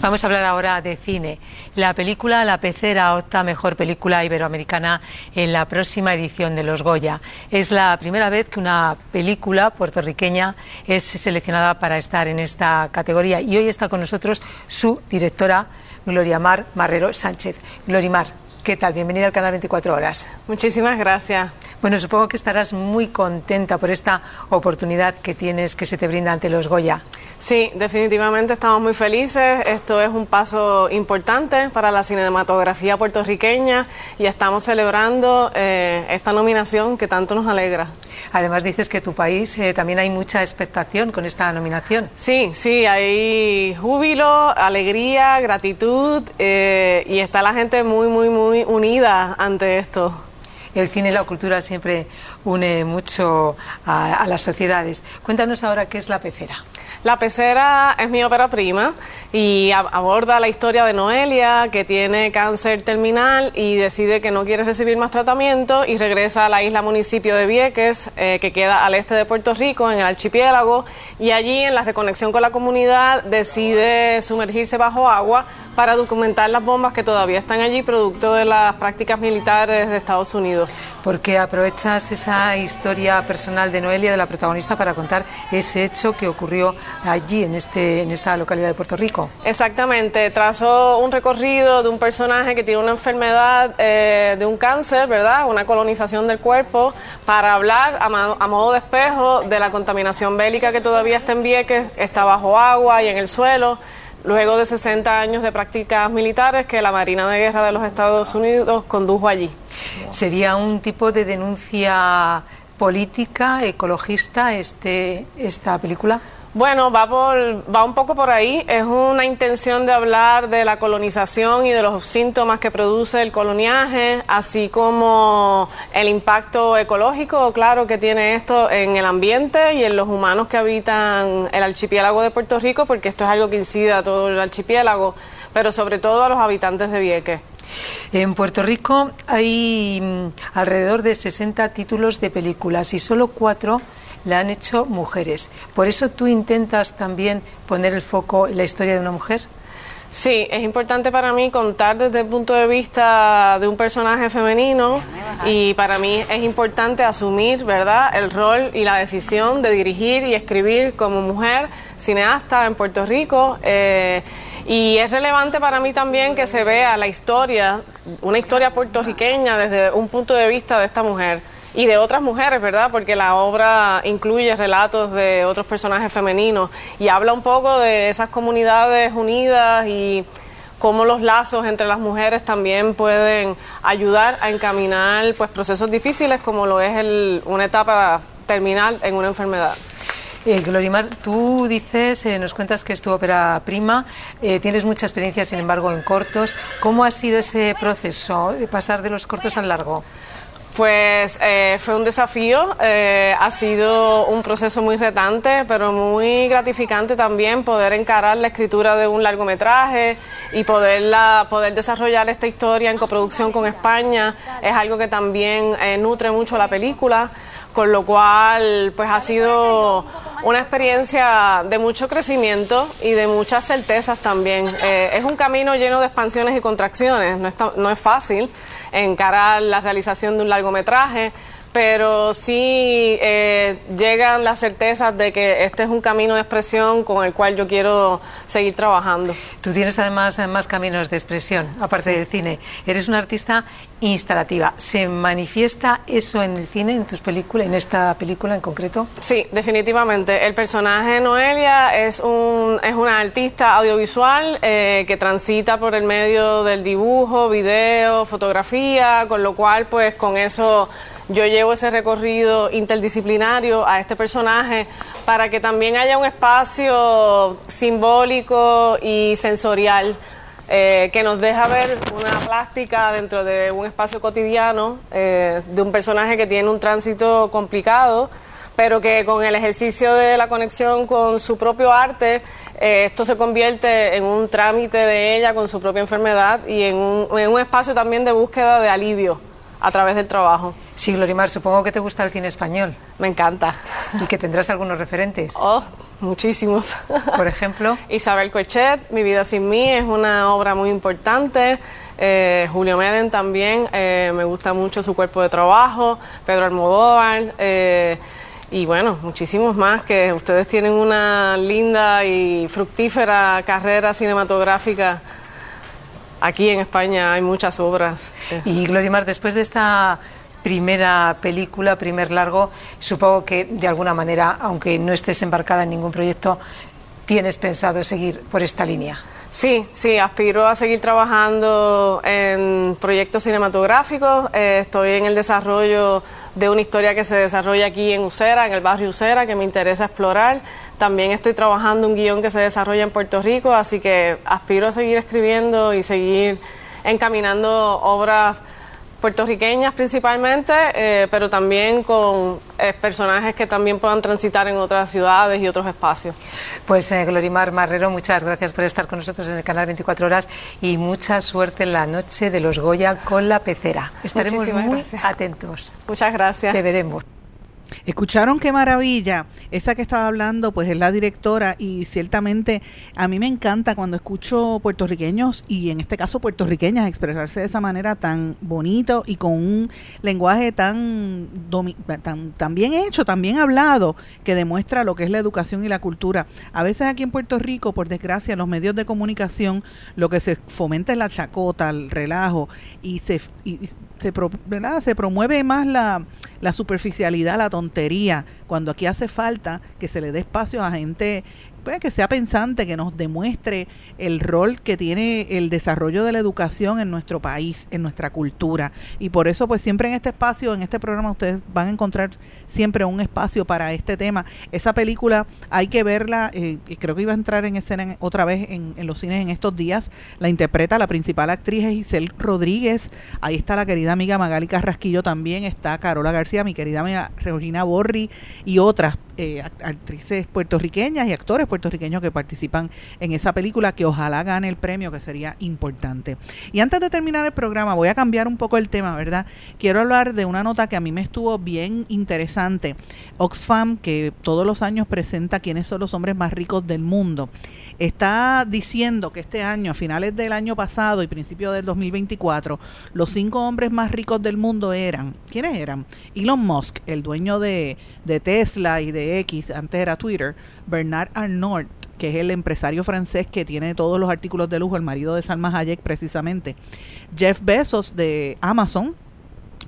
Vamos a hablar ahora de cine. La película La Pecera opta mejor película iberoamericana en la próxima edición de los Goya. Es la primera vez que una película puertorriqueña es seleccionada para estar en esta categoría y hoy está con nosotros su directora Gloria Mar Marrero Sánchez. Glorimar, ¿qué tal? Bienvenida al canal 24 Horas. Muchísimas gracias. Bueno, supongo que estarás muy contenta por esta oportunidad que tienes, que se te brinda ante los Goya. Sí, definitivamente estamos muy felices. Esto es un paso importante para la cinematografía puertorriqueña y estamos celebrando eh, esta nominación que tanto nos alegra. Además dices que tu país eh, también hay mucha expectación con esta nominación. Sí, sí, hay júbilo, alegría, gratitud eh, y está la gente muy, muy, muy unida ante esto el cine y la cultura siempre une mucho a, a, las sociedades. Cuéntanos ahora qué es La Pecera. La Pecera es mi ópera prima y aborda la historia de Noelia, que tiene cáncer terminal y decide que no quiere recibir más tratamiento y regresa a la isla municipio de Vieques, eh, que queda al este de Puerto Rico, en el archipiélago, y allí en la reconexión con la comunidad decide sumergirse bajo agua para documentar las bombas que todavía están allí, producto de las prácticas militares de Estados Unidos. Porque aprovechas esa historia personal de Noelia, de la protagonista, para contar ese hecho que ocurrió allí, en, este, en esta localidad de Puerto Rico. Exactamente, trazó un recorrido de un personaje que tiene una enfermedad eh, de un cáncer, ¿verdad? Una colonización del cuerpo, para hablar a, modo de espejo de la contaminación bélica que todavía está en Vieques, está bajo agua y en el suelo luego de 60 años de prácticas militares que la Marina de Guerra de los Estados Unidos condujo allí. ¿Sería un tipo de denuncia política, ecologista, este, esta película? Bueno, va, por, va un poco por ahí. Es una intención de hablar de la colonización y de los síntomas que produce el coloniaje, así como el impacto ecológico, claro, que tiene esto en el ambiente y en los humanos que habitan el archipiélago de Puerto Rico, porque esto es algo que incide a todo el archipiélago, pero sobre todo a los habitantes de Vieques. En Puerto Rico hay mm, alrededor de 60 títulos de películas y solo cuatro la han hecho mujeres. ¿Por eso tú intentas también poner el foco en la historia de una mujer? Sí, es importante para mí contar desde el punto de vista de un personaje femenino y para mí es importante asumir, ¿verdad?, el rol y la decisión de dirigir y escribir como mujer cineasta en Puerto Rico. eh, y es relevante para mí también que se vea la historia, una historia puertorriqueña desde un punto de vista de esta mujer y de otras mujeres, ¿verdad? Porque la obra incluye relatos de otros personajes femeninos y habla un poco de esas comunidades unidas y cómo los lazos entre las mujeres también pueden ayudar a encaminar pues procesos difíciles como lo es el- una etapa terminal en una enfermedad. Eh, Glorimar, tú dices, eh, nos cuentas que es tu ópera prima, eh, tienes mucha experiencia, sin embargo, en cortos. ¿Cómo ha sido ese proceso de pasar de los cortos al largo? Pues eh, fue un desafío, eh, ha sido un proceso muy retante, pero muy gratificante también poder encarar la escritura de un largometraje y poderla, poder desarrollar esta historia en coproducción con España. Es algo que también eh, nutre mucho la película, con lo cual pues ha sido una experiencia de mucho crecimiento y de muchas certezas también. Eh, es un camino lleno de expansiones y contracciones, no, está- no es fácil encarar la realización de un largometraje, pero sí eh, llegan las certezas de que este es un camino de expresión con el cual yo quiero seguir trabajando. Tú tienes además eh, más caminos de expresión, aparte del cine. Eres una artista instalativa. ¿Se manifiesta eso en el cine, en tus películas, en esta película en concreto? Sí, definitivamente. El personaje Noelia es, un, es una artista audiovisual eh, que transita por el medio del dibujo, video, fotografía, con lo cual pues con eso yo llevo ese recorrido interdisciplinario a este personaje para que también haya un espacio simbólico y sensorial eh, que nos deja ver una plástica dentro de un espacio cotidiano eh, de un personaje que tiene un tránsito complicado, pero que con el ejercicio de la conexión con su propio arte, eh, esto se convierte en un trámite de ella con su propia enfermedad y en un, en un espacio también de búsqueda de alivio a través del trabajo. Sí, Glorimar, supongo que te gusta el cine español Me encanta. y que tendrás algunos referentes. Oh, muchísimos. Por ejemplo, Isabel Cochet, Mi vida sin mí, es una obra muy importante. Eh, Julio Meden también, eh, me gusta mucho su cuerpo de trabajo. Pedro Almodóvar. eh, y bueno, muchísimos más que ustedes tienen una linda y fructífera carrera cinematográfica. Aquí en España hay muchas obras. Y Glorimar, después de esta primera película, primer largo, supongo que de alguna manera, aunque no estés embarcada en ningún proyecto, tienes pensado seguir por esta línea. Sí, sí, aspiro a seguir trabajando en proyectos cinematográficos. Eh, estoy en el desarrollo de una historia que se desarrolla aquí en Usera, en el barrio Usera, que me interesa explorar. También estoy trabajando un guion que se desarrolla en Puerto Rico, así que aspiro a seguir escribiendo y seguir encaminando obras puertorriqueñas principalmente, eh, pero también con eh, personajes que también puedan transitar en otras ciudades y otros espacios. Pues eh, Glorimar Marrero, muchas gracias por estar con nosotros en el canal 24 Horas y mucha suerte en la noche de los Goya con la pecera. Estaremos Muchísimas muy gracias. atentos. Muchas gracias. Te veremos. ¿Escucharon qué maravilla? Esa que estaba hablando, pues es la directora y ciertamente a mí me encanta cuando escucho puertorriqueños y en este caso puertorriqueñas expresarse de esa manera tan bonito y con un lenguaje tan, tan, tan bien hecho, tan bien hablado, que demuestra lo que es la educación y la cultura. A veces aquí en Puerto Rico, por desgracia, los medios de comunicación lo que se fomenta es la chacota, el relajo y se, y se, pro- se promueve más la, la superficialidad, la tontería, cuando aquí hace falta que se le dé espacio a gente pues, que sea pensante, que nos demuestre el rol que tiene el desarrollo de la educación en nuestro país, en nuestra cultura. Y por eso, pues siempre en este espacio, en este programa, ustedes van a encontrar siempre un espacio para este tema. Esa película hay que verla, eh, creo que iba a entrar en escena en- otra vez en, los cines en estos días. La interpreta la principal actriz es Isel Rodríguez. Ahí está la querida amiga Magali Carrasquillo también. Está Carola García, mi querida amiga Regina Borri y otras eh, actrices puertorriqueñas y actores puertorriqueños que participan en esa película que ojalá gane el premio que sería importante. Y antes de terminar el programa voy a cambiar un poco el tema, ¿verdad? Quiero hablar de una nota que a mí me estuvo bien interesante. Oxfam, que todos los años presenta quiénes son los hombres más ricos del mundo, está diciendo que este año, a finales del año pasado y principio del 2024, los cinco hombres más ricos del mundo eran, ¿quiénes eran? Elon Musk, el dueño de, de Tesla y de X, antes era Twitter, Bernard Arnault, que es el empresario francés que tiene todos los artículos de lujo, el marido de Salma Hayek precisamente, Jeff Bezos de Amazon,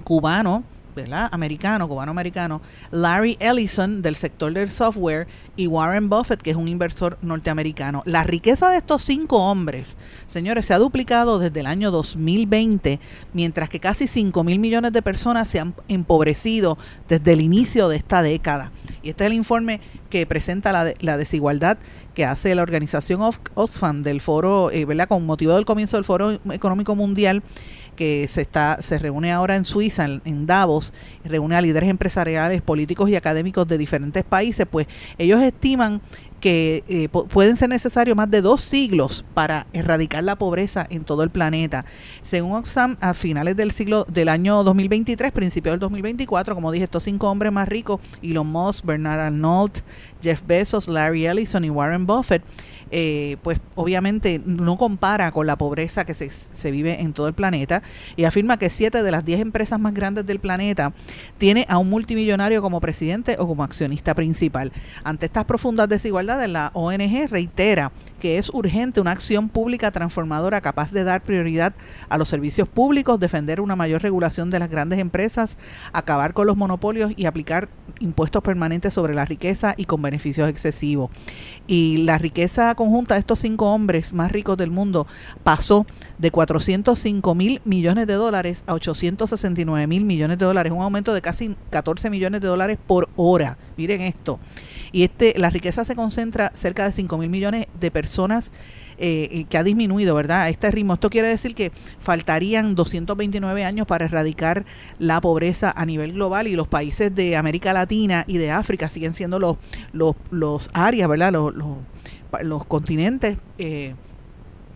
cubano, ¿verdad? americano, cubano-americano, Larry Ellison del sector del software y Warren Buffett, que es un inversor norteamericano. La riqueza de estos cinco hombres, señores, se ha duplicado desde el año 2020, mientras que casi 5 mil millones de personas se han empobrecido desde el inicio de esta década. Y este es el informe que presenta la, la desigualdad que hace la organización Oxfam del foro, eh, ¿verdad? Con motivo del comienzo del Foro Económico Mundial que se está se reúne ahora en Suiza, en, Davos, reúne a líderes empresariales, políticos y académicos de diferentes países, pues ellos estiman que eh, pueden ser necesarios más de dos siglos para erradicar la pobreza en todo el planeta. Según Oxfam, a finales del siglo del año 2023, principio del 2024, como dije, estos cinco hombres más ricos, Elon Musk, Bernard Arnault, Jeff Bezos, Larry Ellison y Warren Buffett, eh, pues obviamente no compara con la pobreza que se, se, vive en todo el planeta y afirma que siete de las diez empresas más grandes del planeta tiene a un multimillonario como presidente o como accionista principal. Ante estas profundas desigualdades, la ONG reitera que es urgente una acción pública transformadora capaz de dar prioridad a los servicios públicos, defender una mayor regulación de las grandes empresas, acabar con los monopolios y aplicar impuestos permanentes sobre la riqueza y con beneficios excesivos. Y la riqueza conjunta de estos cinco hombres más ricos del mundo pasó de 405 mil millones de dólares a 869 mil millones de dólares, un aumento de casi 14 millones de dólares por hora. Miren esto. Y este, la riqueza se concentra cerca de 5 mil millones de personas eh, que ha disminuido, ¿verdad? A este ritmo. Esto quiere decir que faltarían 229 años para erradicar la pobreza a nivel global y los países de América Latina y de África siguen siendo los, los, los áreas, ¿verdad? Los, los, los continentes. Eh,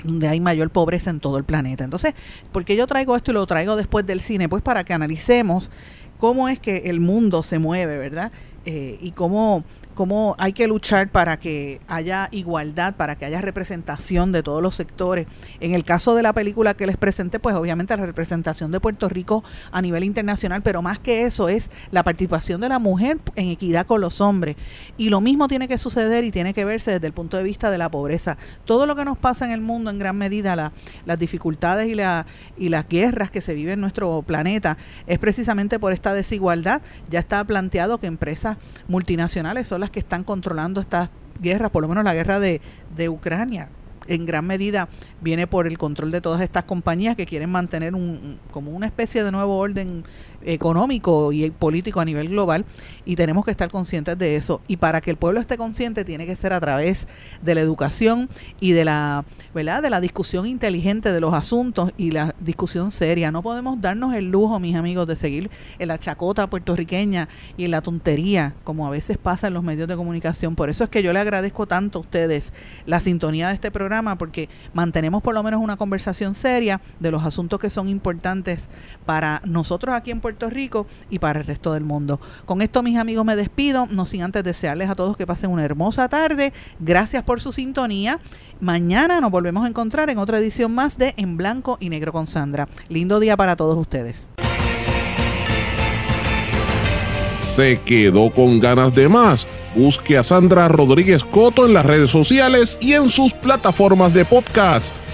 donde hay mayor pobreza en todo el planeta. Entonces, ¿por qué yo traigo esto y lo traigo después del cine? Pues para que analicemos cómo es que el mundo se mueve, ¿verdad? Eh, y cómo cómo hay que luchar para que haya igualdad, para que haya representación de todos los sectores. En el caso de la película que les presenté, pues obviamente la representación de Puerto Rico a nivel internacional, pero más que eso es la participación de la mujer en equidad con los hombres. Y lo mismo tiene que suceder y tiene que verse desde el punto de vista de la pobreza. Todo lo que nos pasa en el mundo, en gran medida, las dificultades y, la, y las guerras que se viven en nuestro planeta, es precisamente por esta desigualdad. Ya está planteado que empresas multinacionales son que están controlando estas guerras, por lo menos la guerra de, de Ucrania en gran medida viene por el control de todas estas compañías que quieren mantener un, como una especie de nuevo orden económico y político a nivel global y tenemos que estar conscientes de eso. Y para que el pueblo esté consciente tiene que ser a través de la educación y de la verdad de la discusión inteligente de los asuntos y la discusión seria. No podemos darnos el lujo mis amigos de seguir en la chacota puertorriqueña y en la tontería como a veces pasa en los medios de comunicación. Por eso es que yo le agradezco tanto a ustedes la sintonía de este programa porque mantenemos por lo menos una conversación seria de los asuntos que son importantes para nosotros aquí en Puerto Puerto Rico y para el resto del mundo. Con esto, mis amigos, me despido, no sin antes desearles a todos que pasen una hermosa tarde. Gracias por su sintonía. Mañana nos volvemos a encontrar en otra edición más de En Blanco y Negro con Sandra. Lindo día para todos ustedes. Se quedó con ganas de más. Busque a Sandra Rodríguez Coto en las redes sociales y en sus plataformas de podcast